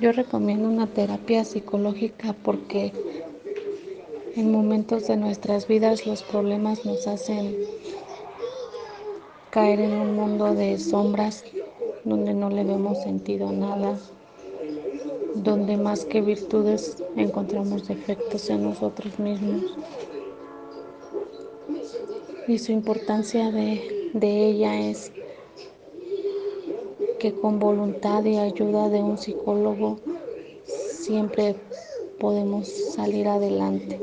Yo recomiendo una terapia psicológica porque en momentos de nuestras vidas los problemas nos hacen caer en un mundo de sombras donde no le vemos sentido a nada, donde más que virtudes encontramos defectos en nosotros mismos. Y su importancia de, de ella es que con voluntad y ayuda de un psicólogo siempre podemos salir adelante.